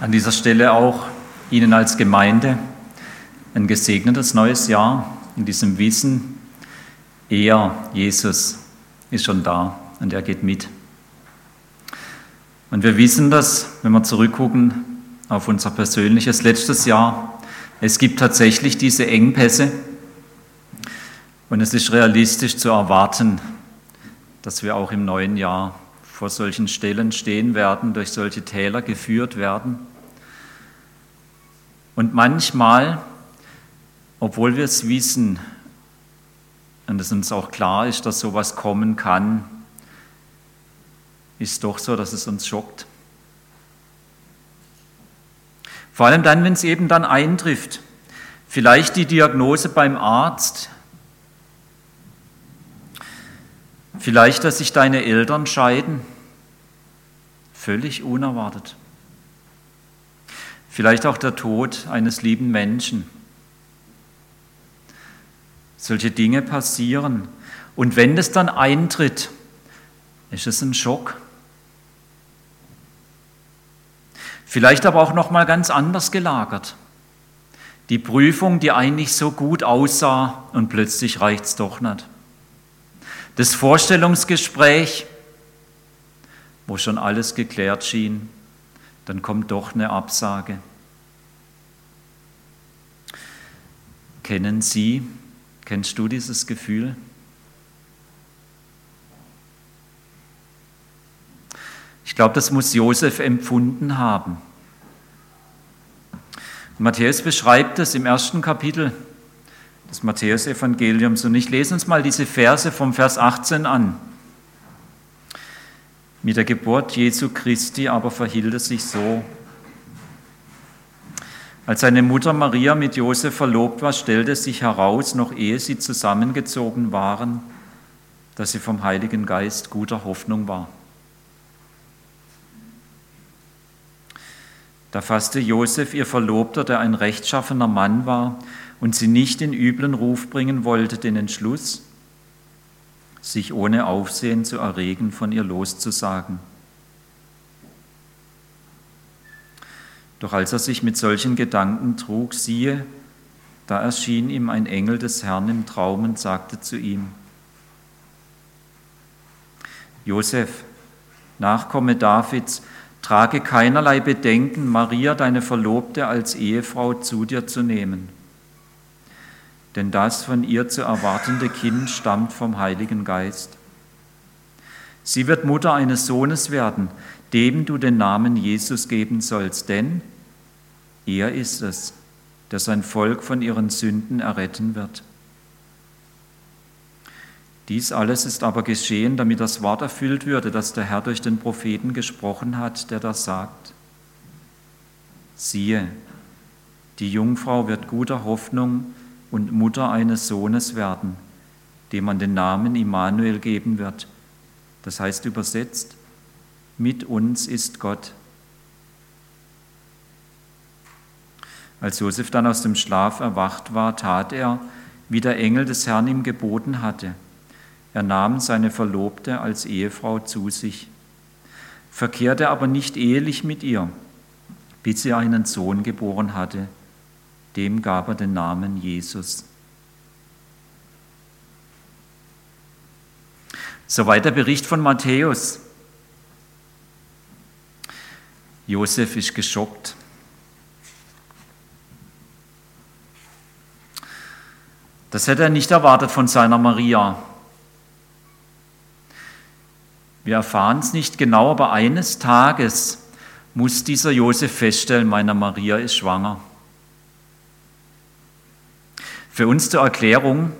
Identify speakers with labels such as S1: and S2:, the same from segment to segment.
S1: An dieser Stelle auch Ihnen als Gemeinde ein gesegnetes neues Jahr in diesem Wissen, er, Jesus, ist schon da und er geht mit. Und wir wissen das, wenn wir zurückgucken auf unser persönliches letztes Jahr. Es gibt tatsächlich diese Engpässe und es ist realistisch zu erwarten, dass wir auch im neuen Jahr vor solchen Stellen stehen werden, durch solche Täler geführt werden. Und manchmal, obwohl wir es wissen und es uns auch klar ist, dass sowas kommen kann, ist doch so, dass es uns schockt. Vor allem dann, wenn es eben dann eintrifft. Vielleicht die Diagnose beim Arzt, vielleicht, dass sich deine Eltern scheiden, völlig unerwartet. Vielleicht auch der Tod eines lieben Menschen. Solche Dinge passieren. Und wenn das dann eintritt, ist es ein Schock. Vielleicht aber auch noch mal ganz anders gelagert. Die Prüfung, die eigentlich so gut aussah und plötzlich reicht es doch nicht. Das Vorstellungsgespräch, wo schon alles geklärt schien, dann kommt doch eine Absage. Kennen Sie, kennst du dieses Gefühl? Ich glaube, das muss Josef empfunden haben. Matthäus beschreibt es im ersten Kapitel des Matthäusevangeliums. Und ich lese uns mal diese Verse vom Vers 18 an. Mit der Geburt Jesu Christi aber verhielt es sich so. Als seine Mutter Maria mit Josef verlobt war, stellte sich heraus, noch ehe sie zusammengezogen waren, dass sie vom Heiligen Geist guter Hoffnung war. Da fasste Josef, ihr Verlobter, der ein rechtschaffener Mann war und sie nicht in üblen Ruf bringen wollte, den Entschluss, sich ohne Aufsehen zu erregen, von ihr loszusagen. Doch als er sich mit solchen Gedanken trug, siehe, da erschien ihm ein Engel des Herrn im Traum und sagte zu ihm, Josef, Nachkomme Davids, trage keinerlei Bedenken, Maria, deine Verlobte, als Ehefrau zu dir zu nehmen denn das von ihr zu erwartende Kind stammt vom Heiligen Geist. Sie wird Mutter eines Sohnes werden, dem du den Namen Jesus geben sollst, denn er ist es, der sein Volk von ihren Sünden erretten wird. Dies alles ist aber geschehen, damit das Wort erfüllt würde, das der Herr durch den Propheten gesprochen hat, der das sagt. Siehe, die Jungfrau wird guter Hoffnung und Mutter eines Sohnes werden, dem man den Namen Immanuel geben wird. Das heißt übersetzt, mit uns ist Gott. Als Josef dann aus dem Schlaf erwacht war, tat er, wie der Engel des Herrn ihm geboten hatte. Er nahm seine Verlobte als Ehefrau zu sich, verkehrte aber nicht ehelich mit ihr, bis sie einen Sohn geboren hatte dem gab er den Namen Jesus. Soweit der Bericht von Matthäus. Josef ist geschockt. Das hätte er nicht erwartet von seiner Maria. Wir erfahren es nicht genau, aber eines Tages muss dieser Josef feststellen, meine Maria ist schwanger. Für uns zur Erklärung,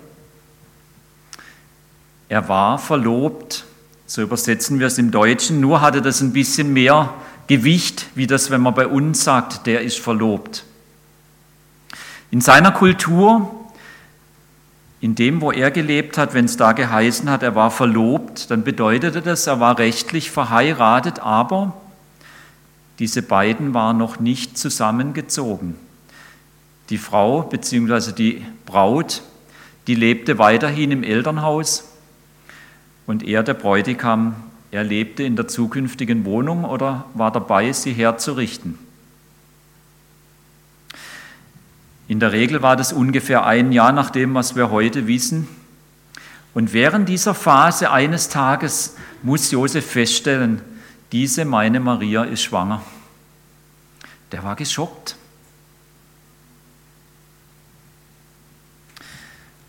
S1: er war verlobt, so übersetzen wir es im Deutschen, nur hatte das ein bisschen mehr Gewicht, wie das, wenn man bei uns sagt, der ist verlobt. In seiner Kultur, in dem, wo er gelebt hat, wenn es da geheißen hat, er war verlobt, dann bedeutete das, er war rechtlich verheiratet, aber diese beiden waren noch nicht zusammengezogen. Die Frau bzw. die Braut, die lebte weiterhin im Elternhaus und er, der Bräutigam, er lebte in der zukünftigen Wohnung oder war dabei, sie herzurichten. In der Regel war das ungefähr ein Jahr nach dem, was wir heute wissen. Und während dieser Phase eines Tages muss Josef feststellen, diese meine Maria ist schwanger. Der war geschockt.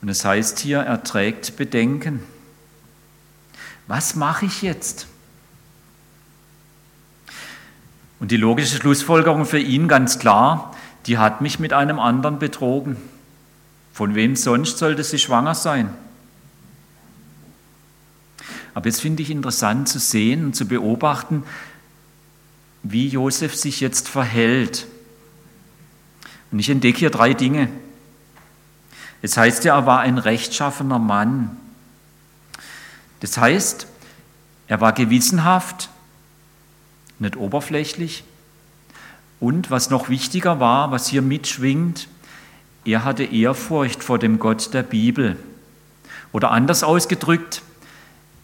S1: Und es heißt hier, er trägt Bedenken. Was mache ich jetzt? Und die logische Schlussfolgerung für ihn ganz klar, die hat mich mit einem anderen betrogen. Von wem sonst sollte sie schwanger sein? Aber jetzt finde ich interessant zu sehen und zu beobachten, wie Josef sich jetzt verhält. Und ich entdecke hier drei Dinge. Es heißt ja, er war ein rechtschaffener Mann. Das heißt, er war gewissenhaft, nicht oberflächlich. Und was noch wichtiger war, was hier mitschwingt, er hatte Ehrfurcht vor dem Gott der Bibel. Oder anders ausgedrückt,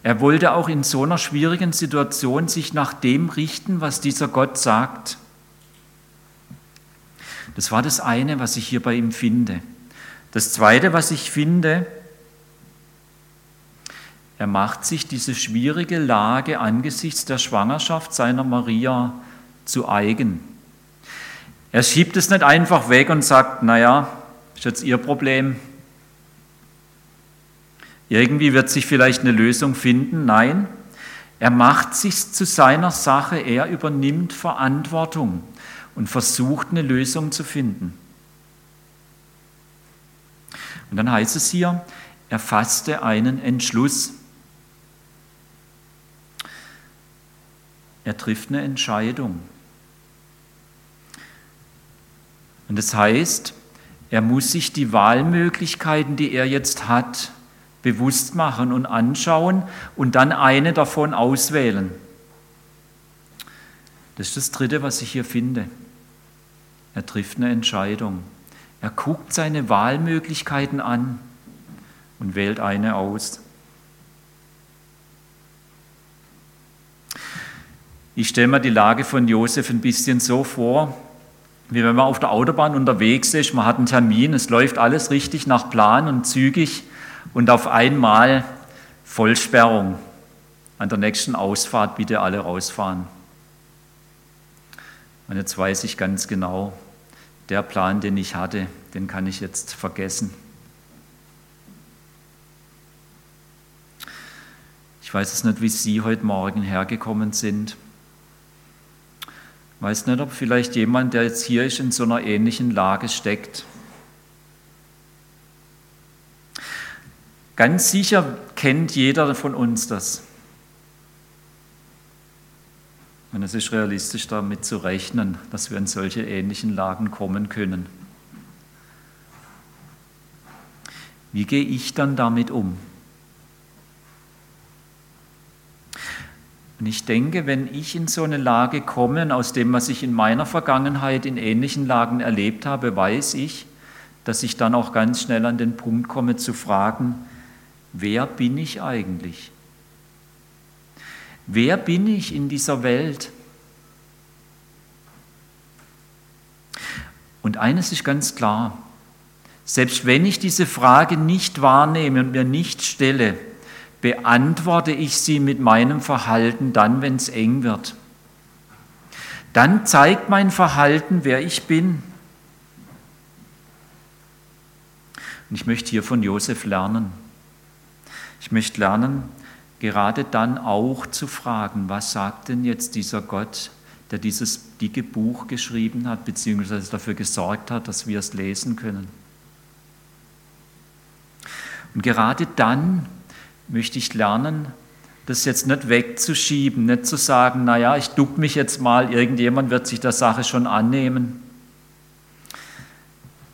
S1: er wollte auch in so einer schwierigen Situation sich nach dem richten, was dieser Gott sagt. Das war das eine, was ich hier bei ihm finde. Das Zweite, was ich finde, er macht sich diese schwierige Lage angesichts der Schwangerschaft seiner Maria zu eigen. Er schiebt es nicht einfach weg und sagt, naja, ist jetzt Ihr Problem. Irgendwie wird sich vielleicht eine Lösung finden. Nein, er macht sich zu seiner Sache, er übernimmt Verantwortung und versucht eine Lösung zu finden. Und dann heißt es hier, er fasste einen Entschluss. Er trifft eine Entscheidung. Und das heißt, er muss sich die Wahlmöglichkeiten, die er jetzt hat, bewusst machen und anschauen und dann eine davon auswählen. Das ist das Dritte, was ich hier finde. Er trifft eine Entscheidung. Er guckt seine Wahlmöglichkeiten an und wählt eine aus. Ich stelle mir die Lage von Josef ein bisschen so vor, wie wenn man auf der Autobahn unterwegs ist, man hat einen Termin, es läuft alles richtig nach Plan und zügig und auf einmal Vollsperrung. An der nächsten Ausfahrt bitte alle rausfahren. Und jetzt weiß ich ganz genau, der Plan, den ich hatte, den kann ich jetzt vergessen. Ich weiß es nicht, wie Sie heute Morgen hergekommen sind. Weiß nicht, ob vielleicht jemand, der jetzt hier ist, in so einer ähnlichen Lage steckt. Ganz sicher kennt jeder von uns das. Und es ist realistisch damit zu rechnen, dass wir in solche ähnlichen Lagen kommen können. Wie gehe ich dann damit um? Und ich denke, wenn ich in so eine Lage komme, aus dem, was ich in meiner Vergangenheit in ähnlichen Lagen erlebt habe, weiß ich, dass ich dann auch ganz schnell an den Punkt komme zu fragen, wer bin ich eigentlich? Wer bin ich in dieser Welt? Und eines ist ganz klar, selbst wenn ich diese Frage nicht wahrnehme und mir nicht stelle, beantworte ich sie mit meinem Verhalten dann, wenn es eng wird. Dann zeigt mein Verhalten, wer ich bin. Und ich möchte hier von Josef lernen. Ich möchte lernen, gerade dann auch zu fragen, was sagt denn jetzt dieser Gott, der dieses dicke Buch geschrieben hat, beziehungsweise dafür gesorgt hat, dass wir es lesen können. Und gerade dann möchte ich lernen, das jetzt nicht wegzuschieben, nicht zu sagen, naja, ich duck mich jetzt mal, irgendjemand wird sich der Sache schon annehmen,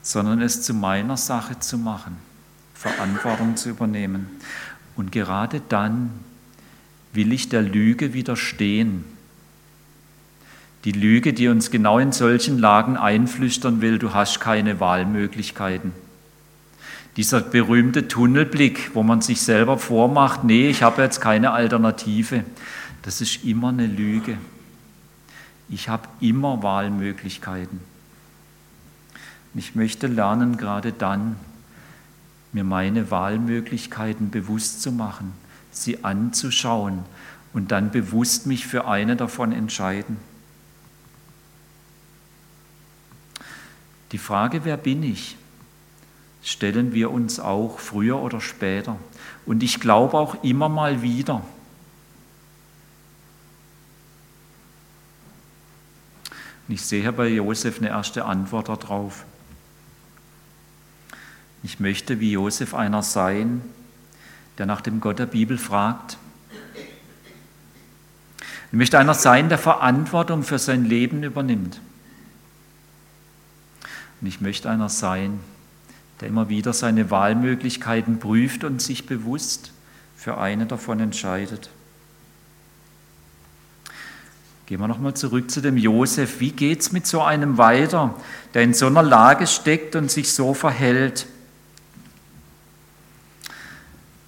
S1: sondern es zu meiner Sache zu machen, Verantwortung zu übernehmen. Und gerade dann will ich der Lüge widerstehen. Die Lüge, die uns genau in solchen Lagen einflüstern will, du hast keine Wahlmöglichkeiten. Dieser berühmte Tunnelblick, wo man sich selber vormacht, nee, ich habe jetzt keine Alternative, das ist immer eine Lüge. Ich habe immer Wahlmöglichkeiten. Ich möchte lernen, gerade dann, mir meine Wahlmöglichkeiten bewusst zu machen, sie anzuschauen und dann bewusst mich für eine davon entscheiden. Die Frage, wer bin ich, stellen wir uns auch früher oder später. Und ich glaube auch immer mal wieder. Und ich sehe bei Josef eine erste Antwort darauf. Ich möchte wie Josef einer sein, der nach dem Gott der Bibel fragt. Ich möchte einer sein, der Verantwortung für sein Leben übernimmt. Und ich möchte einer sein, der immer wieder seine Wahlmöglichkeiten prüft und sich bewusst für eine davon entscheidet. Gehen wir nochmal zurück zu dem Josef. Wie geht es mit so einem weiter, der in so einer Lage steckt und sich so verhält?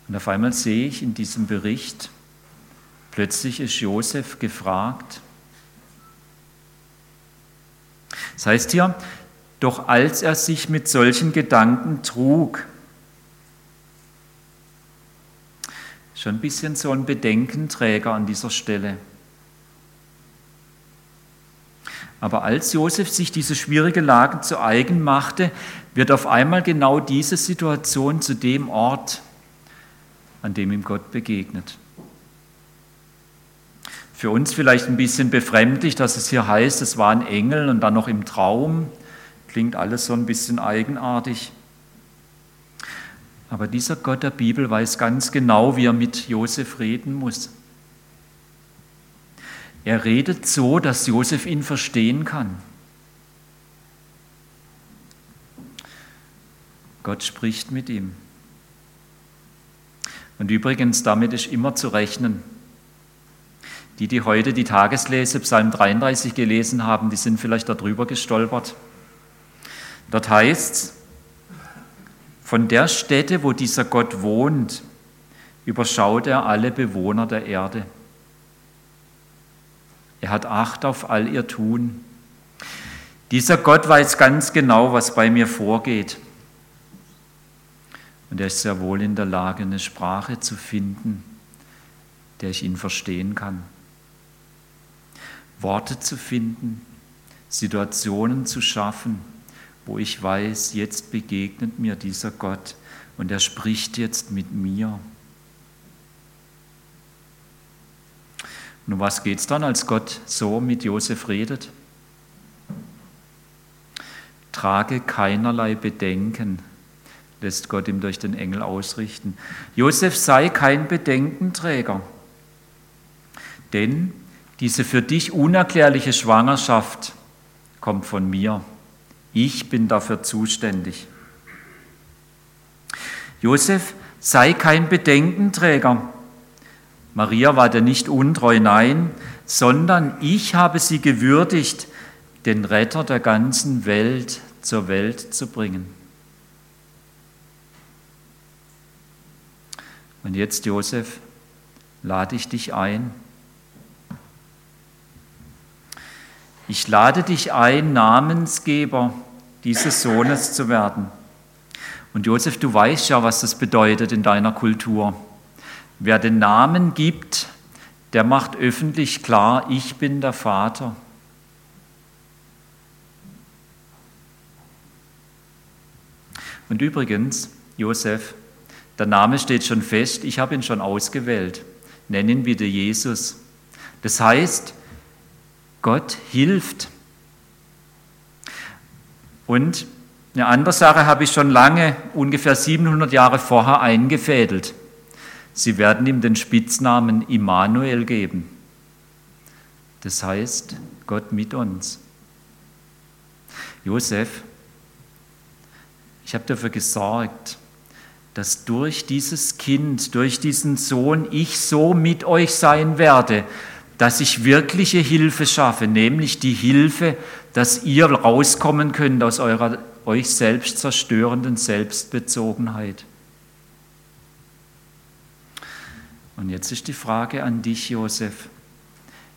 S1: Und auf einmal sehe ich in diesem Bericht, plötzlich ist Josef gefragt. Das heißt hier, doch als er sich mit solchen Gedanken trug, schon ein bisschen so ein Bedenkenträger an dieser Stelle. Aber als Josef sich diese schwierige Lage zu eigen machte, wird auf einmal genau diese Situation zu dem Ort, an dem ihm Gott begegnet. Für uns vielleicht ein bisschen befremdlich, dass es hier heißt, es war ein Engel und dann noch im Traum. Klingt alles so ein bisschen eigenartig. Aber dieser Gott der Bibel weiß ganz genau, wie er mit Josef reden muss. Er redet so, dass Josef ihn verstehen kann. Gott spricht mit ihm. Und übrigens, damit ist immer zu rechnen. Die, die heute die Tageslese Psalm 33 gelesen haben, die sind vielleicht darüber gestolpert. Dort heißt es, von der Stätte, wo dieser Gott wohnt, überschaut er alle Bewohner der Erde. Er hat Acht auf all ihr Tun. Dieser Gott weiß ganz genau, was bei mir vorgeht. Und er ist sehr wohl in der Lage, eine Sprache zu finden, der ich ihn verstehen kann. Worte zu finden, Situationen zu schaffen, wo ich weiß, jetzt begegnet mir dieser Gott und er spricht jetzt mit mir. Um was geht es dann, als Gott so mit Josef redet? Trage keinerlei Bedenken, lässt Gott ihm durch den Engel ausrichten. Josef sei kein Bedenkenträger, denn diese für dich unerklärliche Schwangerschaft kommt von mir. Ich bin dafür zuständig. Josef sei kein Bedenkenträger. Maria war dir nicht untreu, nein, sondern ich habe sie gewürdigt, den Retter der ganzen Welt zur Welt zu bringen. Und jetzt, Josef, lade ich dich ein, Ich lade dich ein, Namensgeber dieses Sohnes zu werden. Und Josef, du weißt ja, was das bedeutet in deiner Kultur. Wer den Namen gibt, der macht öffentlich klar, ich bin der Vater. Und übrigens, Josef, der Name steht schon fest, ich habe ihn schon ausgewählt. Nenn ihn bitte Jesus. Das heißt, Gott hilft. Und eine andere Sache habe ich schon lange, ungefähr 700 Jahre vorher, eingefädelt. Sie werden ihm den Spitznamen Immanuel geben. Das heißt, Gott mit uns. Josef, ich habe dafür gesorgt, dass durch dieses Kind, durch diesen Sohn ich so mit euch sein werde, dass ich wirkliche Hilfe schaffe, nämlich die Hilfe, dass ihr rauskommen könnt aus eurer euch selbst zerstörenden Selbstbezogenheit. Und jetzt ist die Frage an dich, Josef.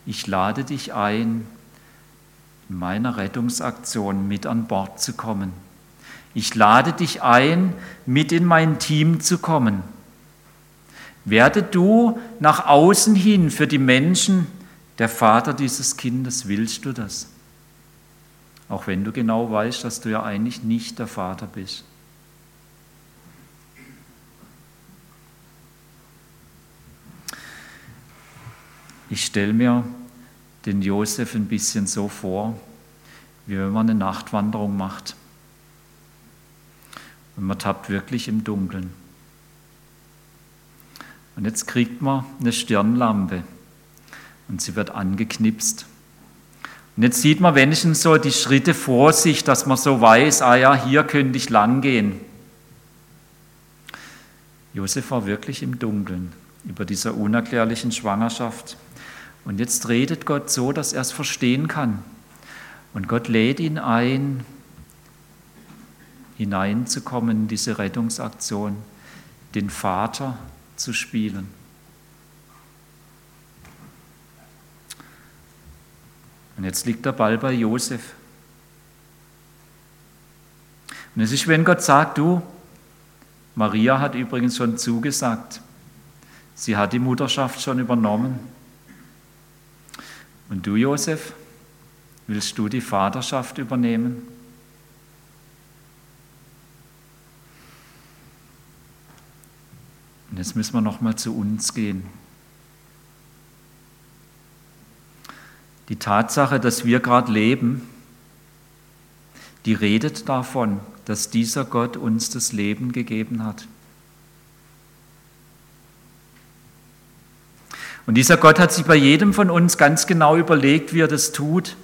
S1: Ich lade dich ein, in meiner Rettungsaktion mit an Bord zu kommen. Ich lade dich ein, mit in mein Team zu kommen. Werde du nach außen hin für die Menschen der Vater dieses Kindes. Willst du das? Auch wenn du genau weißt, dass du ja eigentlich nicht der Vater bist. Ich stelle mir den Josef ein bisschen so vor, wie wenn man eine Nachtwanderung macht. Und man tappt wirklich im Dunkeln. Und jetzt kriegt man eine Stirnlampe und sie wird angeknipst. Und jetzt sieht man wenigstens so die Schritte vor sich, dass man so weiß, ah ja, hier könnte ich lang gehen. Josef war wirklich im Dunkeln über dieser unerklärlichen Schwangerschaft. Und jetzt redet Gott so, dass er es verstehen kann. Und Gott lädt ihn ein, hineinzukommen in diese Rettungsaktion, den Vater zu spielen. Und jetzt liegt der Ball bei Josef. Und es ist, wenn Gott sagt, du, Maria hat übrigens schon zugesagt, sie hat die Mutterschaft schon übernommen. Und du, Josef, willst du die Vaterschaft übernehmen? Und jetzt müssen wir noch mal zu uns gehen. Die Tatsache, dass wir gerade leben, die redet davon, dass dieser Gott uns das Leben gegeben hat. Und dieser Gott hat sich bei jedem von uns ganz genau überlegt, wie er das tut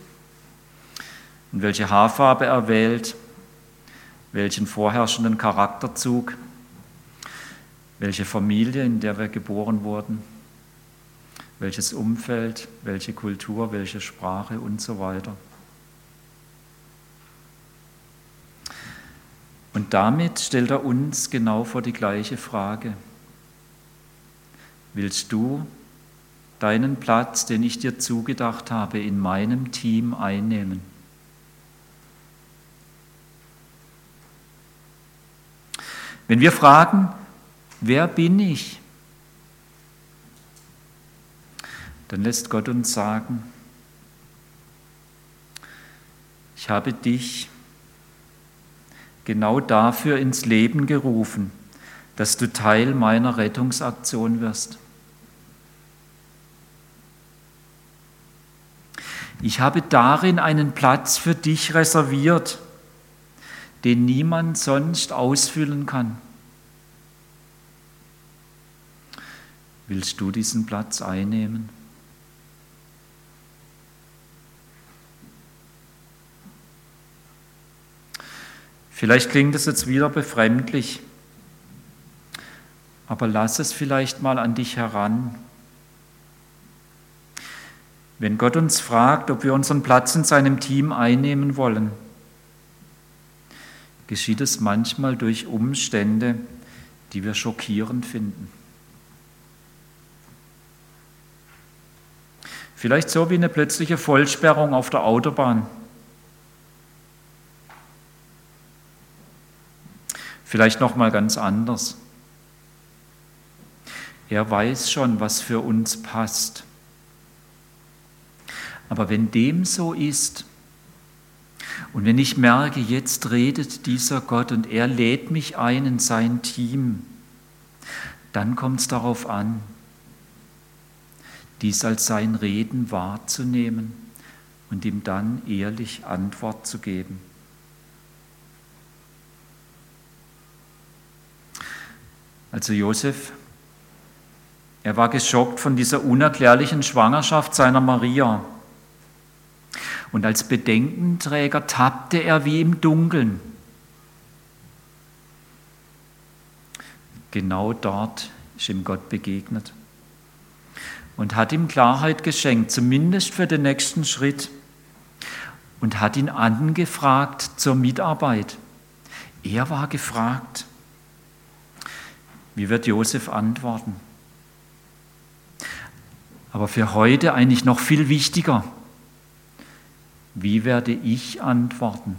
S1: und welche Haarfarbe er wählt, welchen vorherrschenden Charakterzug, welche Familie, in der wir geboren wurden, welches Umfeld, welche Kultur, welche Sprache und so weiter. Und damit stellt er uns genau vor die gleiche Frage. Willst du deinen Platz, den ich dir zugedacht habe, in meinem Team einnehmen. Wenn wir fragen, wer bin ich? Dann lässt Gott uns sagen, ich habe dich genau dafür ins Leben gerufen, dass du Teil meiner Rettungsaktion wirst. Ich habe darin einen Platz für dich reserviert, den niemand sonst ausfüllen kann. Willst du diesen Platz einnehmen? Vielleicht klingt es jetzt wieder befremdlich, aber lass es vielleicht mal an dich heran. Wenn Gott uns fragt, ob wir unseren Platz in seinem Team einnehmen wollen, geschieht es manchmal durch Umstände, die wir schockierend finden. Vielleicht so wie eine plötzliche Vollsperrung auf der Autobahn. Vielleicht noch mal ganz anders. Er weiß schon, was für uns passt. Aber wenn dem so ist, und wenn ich merke, jetzt redet dieser Gott und er lädt mich ein in sein Team, dann kommt es darauf an, dies als sein Reden wahrzunehmen und ihm dann ehrlich Antwort zu geben. Also Josef, er war geschockt von dieser unerklärlichen Schwangerschaft seiner Maria. Und als Bedenkenträger tappte er wie im Dunkeln. Genau dort ist ihm Gott begegnet und hat ihm Klarheit geschenkt, zumindest für den nächsten Schritt, und hat ihn angefragt zur Mitarbeit. Er war gefragt. Wie wird Josef antworten? Aber für heute eigentlich noch viel wichtiger. Wie werde ich antworten?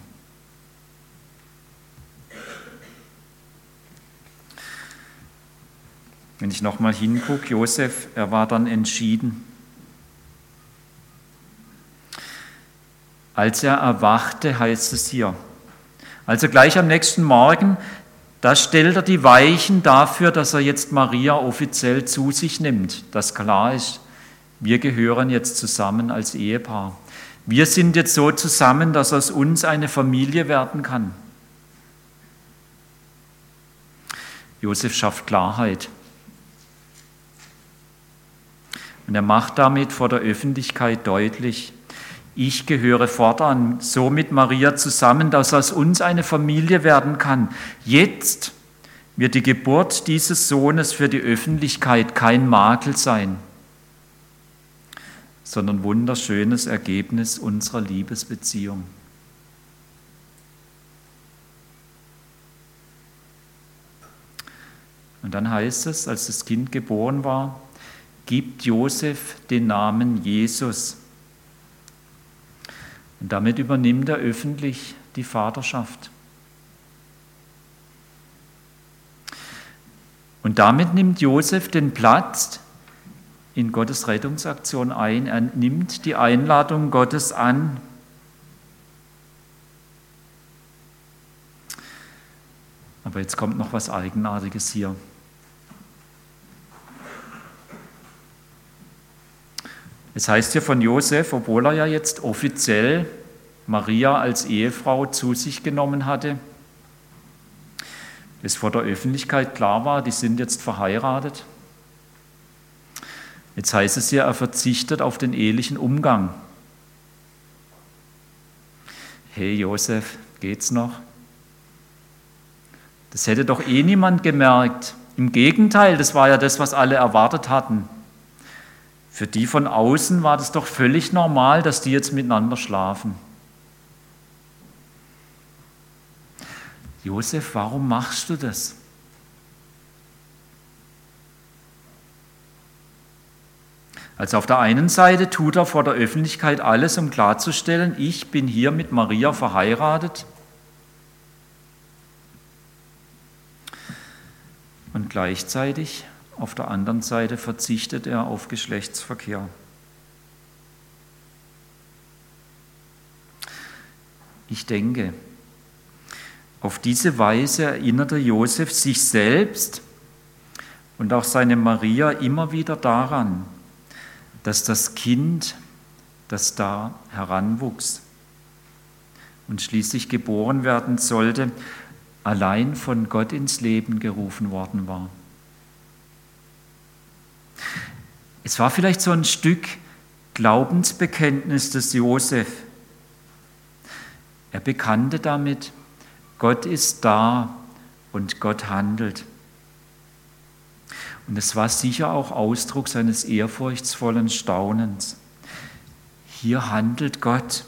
S1: Wenn ich nochmal hingucke, Josef, er war dann entschieden. Als er erwachte, heißt es hier. Also gleich am nächsten Morgen da stellt er die Weichen dafür, dass er jetzt Maria offiziell zu sich nimmt, dass klar ist, wir gehören jetzt zusammen als Ehepaar. Wir sind jetzt so zusammen, dass aus uns eine Familie werden kann. Josef schafft Klarheit. Und er macht damit vor der Öffentlichkeit deutlich, ich gehöre fortan so mit Maria zusammen, dass aus uns eine Familie werden kann. Jetzt wird die Geburt dieses Sohnes für die Öffentlichkeit kein Makel sein, sondern wunderschönes Ergebnis unserer Liebesbeziehung. Und dann heißt es, als das Kind geboren war, gibt Josef den Namen Jesus und damit übernimmt er öffentlich die Vaterschaft. Und damit nimmt Josef den Platz in Gottes Rettungsaktion ein. Er nimmt die Einladung Gottes an. Aber jetzt kommt noch was Eigenartiges hier. Es heißt hier von Josef, obwohl er ja jetzt offiziell Maria als Ehefrau zu sich genommen hatte, bis vor der Öffentlichkeit klar war, die sind jetzt verheiratet. Jetzt heißt es hier, er verzichtet auf den ehelichen Umgang. Hey Josef, geht's noch? Das hätte doch eh niemand gemerkt. Im Gegenteil, das war ja das, was alle erwartet hatten. Für die von außen war das doch völlig normal, dass die jetzt miteinander schlafen. Josef, warum machst du das? Also auf der einen Seite tut er vor der Öffentlichkeit alles, um klarzustellen, ich bin hier mit Maria verheiratet. Und gleichzeitig auf der anderen Seite verzichtet er auf Geschlechtsverkehr. Ich denke, auf diese Weise erinnerte Josef sich selbst und auch seine Maria immer wieder daran, dass das Kind, das da heranwuchs und schließlich geboren werden sollte, allein von Gott ins Leben gerufen worden war. Es war vielleicht so ein Stück Glaubensbekenntnis des Josef. Er bekannte damit, Gott ist da und Gott handelt. Und es war sicher auch Ausdruck seines ehrfurchtsvollen Staunens. Hier handelt Gott,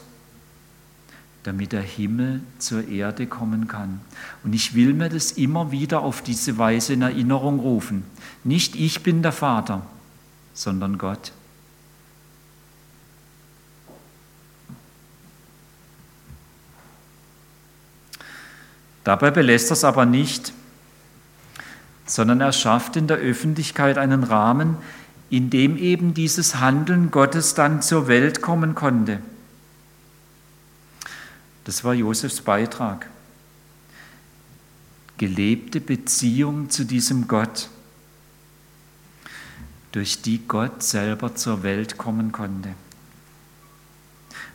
S1: damit der Himmel zur Erde kommen kann. Und ich will mir das immer wieder auf diese Weise in Erinnerung rufen. Nicht ich bin der Vater, sondern Gott. Dabei belässt er es aber nicht, sondern er schafft in der Öffentlichkeit einen Rahmen, in dem eben dieses Handeln Gottes dann zur Welt kommen konnte. Das war Josefs Beitrag. Gelebte Beziehung zu diesem Gott durch die Gott selber zur Welt kommen konnte.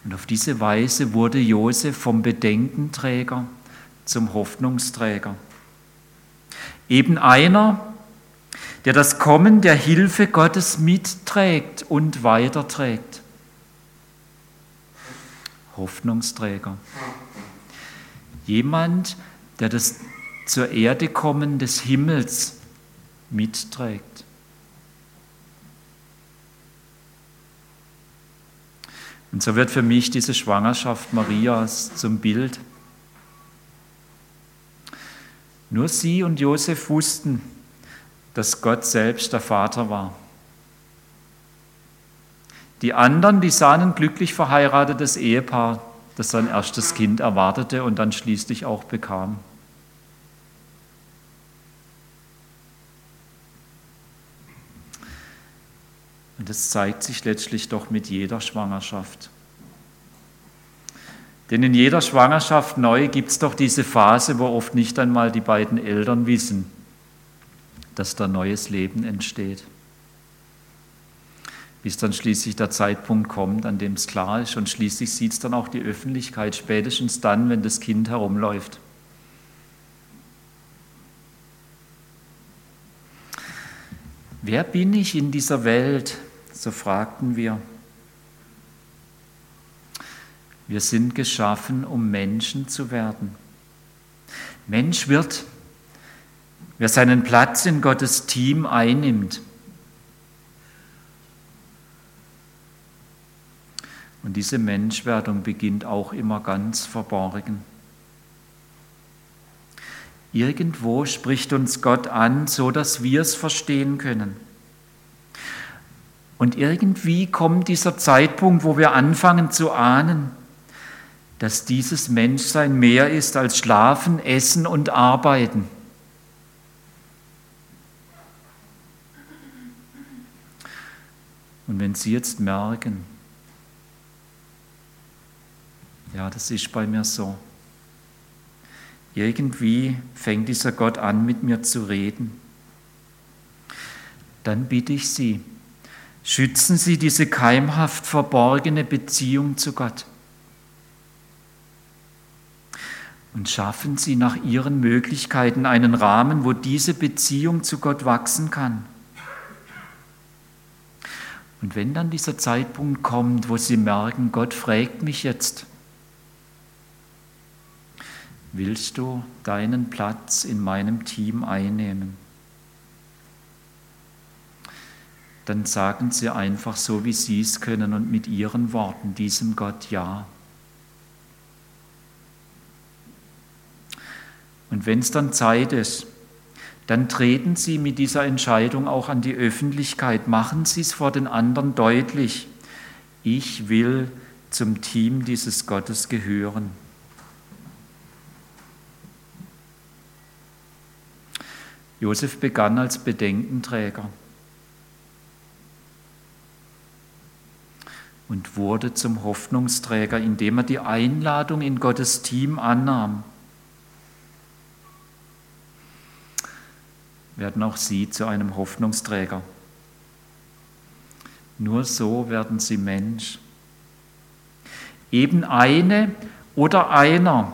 S1: Und auf diese Weise wurde Josef vom Bedenkenträger zum Hoffnungsträger. Eben einer, der das Kommen der Hilfe Gottes mitträgt und weiterträgt. Hoffnungsträger. Jemand, der das zur Erde kommen des Himmels mitträgt. Und so wird für mich diese Schwangerschaft Marias zum Bild. Nur sie und Josef wussten, dass Gott selbst der Vater war. Die anderen, die sahen ein glücklich verheiratetes Ehepaar, das sein erstes Kind erwartete und dann schließlich auch bekam. Und das zeigt sich letztlich doch mit jeder Schwangerschaft. Denn in jeder Schwangerschaft neu gibt es doch diese Phase, wo oft nicht einmal die beiden Eltern wissen, dass da neues Leben entsteht. Bis dann schließlich der Zeitpunkt kommt, an dem es klar ist und schließlich sieht es dann auch die Öffentlichkeit, spätestens dann, wenn das Kind herumläuft. Wer bin ich in dieser Welt? So fragten wir. Wir sind geschaffen, um Menschen zu werden. Mensch wird, wer seinen Platz in Gottes Team einnimmt. Und diese Menschwerdung beginnt auch immer ganz verborgen. Irgendwo spricht uns Gott an, so dass wir es verstehen können. Und irgendwie kommt dieser Zeitpunkt, wo wir anfangen zu ahnen, dass dieses Menschsein mehr ist als Schlafen, Essen und Arbeiten. Und wenn Sie jetzt merken, ja, das ist bei mir so, irgendwie fängt dieser Gott an, mit mir zu reden. Dann bitte ich Sie, schützen Sie diese keimhaft verborgene Beziehung zu Gott. Und schaffen Sie nach Ihren Möglichkeiten einen Rahmen, wo diese Beziehung zu Gott wachsen kann. Und wenn dann dieser Zeitpunkt kommt, wo Sie merken, Gott fragt mich jetzt, willst du deinen Platz in meinem Team einnehmen? Dann sagen sie einfach so, wie sie es können und mit ihren Worten diesem Gott Ja. Und wenn es dann Zeit ist, dann treten Sie mit dieser Entscheidung auch an die Öffentlichkeit. Machen Sie es vor den anderen deutlich. Ich will zum Team dieses Gottes gehören. Josef begann als Bedenkenträger und wurde zum Hoffnungsträger, indem er die Einladung in Gottes Team annahm. Werden auch Sie zu einem Hoffnungsträger. Nur so werden Sie Mensch. Eben eine oder einer,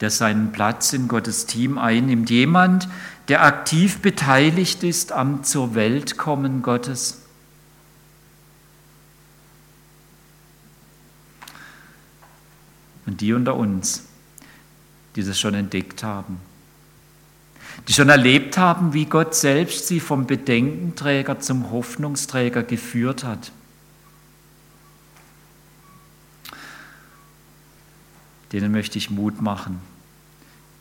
S1: der seinen Platz in Gottes Team einnimmt. Jemand, der aktiv beteiligt ist am zur Welt kommen Gottes. Und die unter uns, die das schon entdeckt haben, die schon erlebt haben, wie Gott selbst sie vom Bedenkenträger zum Hoffnungsträger geführt hat. Denen möchte ich Mut machen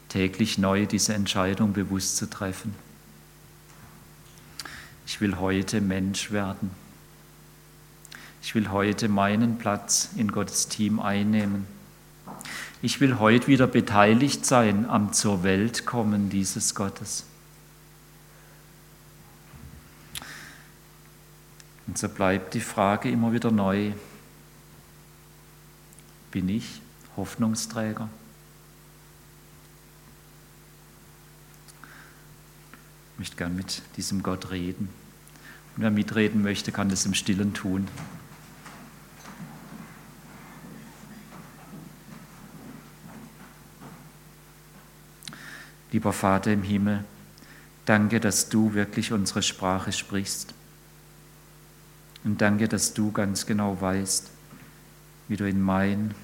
S1: täglich neu diese Entscheidung bewusst zu treffen. Ich will heute Mensch werden. Ich will heute meinen Platz in Gottes Team einnehmen. Ich will heute wieder beteiligt sein am zur Welt kommen dieses Gottes. Und so bleibt die Frage immer wieder neu. Bin ich Hoffnungsträger? Ich möchte gern mit diesem Gott reden. Und wer mitreden möchte, kann das im Stillen tun. Lieber Vater im Himmel, danke, dass du wirklich unsere Sprache sprichst. Und danke, dass du ganz genau weißt, wie du in mein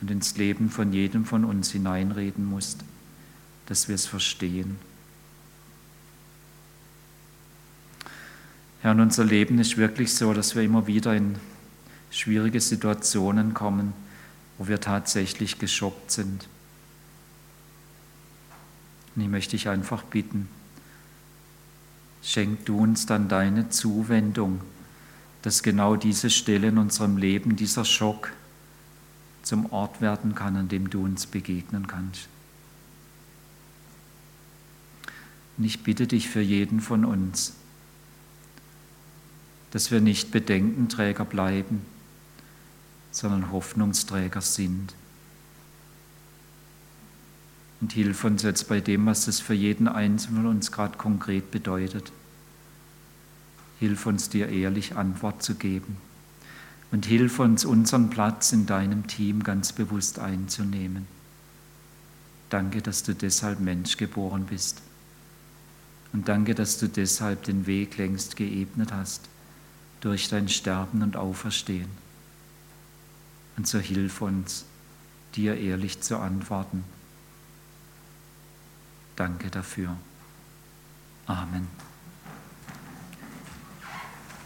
S1: und ins Leben von jedem von uns hineinreden musst, dass wir es verstehen. Herr, unser Leben ist wirklich so, dass wir immer wieder in schwierige Situationen kommen, wo wir tatsächlich geschockt sind. Und ich möchte dich einfach bitten, schenk du uns dann deine Zuwendung, dass genau diese Stelle in unserem Leben, dieser Schock, zum Ort werden kann, an dem du uns begegnen kannst. Und ich bitte dich für jeden von uns, dass wir nicht Bedenkenträger bleiben, sondern Hoffnungsträger sind. Und hilf uns jetzt bei dem, was das für jeden Einzelnen von uns gerade konkret bedeutet. Hilf uns dir ehrlich Antwort zu geben. Und hilf uns, unseren Platz in deinem Team ganz bewusst einzunehmen. Danke, dass du deshalb Mensch geboren bist. Und danke, dass du deshalb den Weg längst geebnet hast durch dein Sterben und Auferstehen. Und so hilf uns, dir ehrlich zu antworten. Danke dafür. Amen.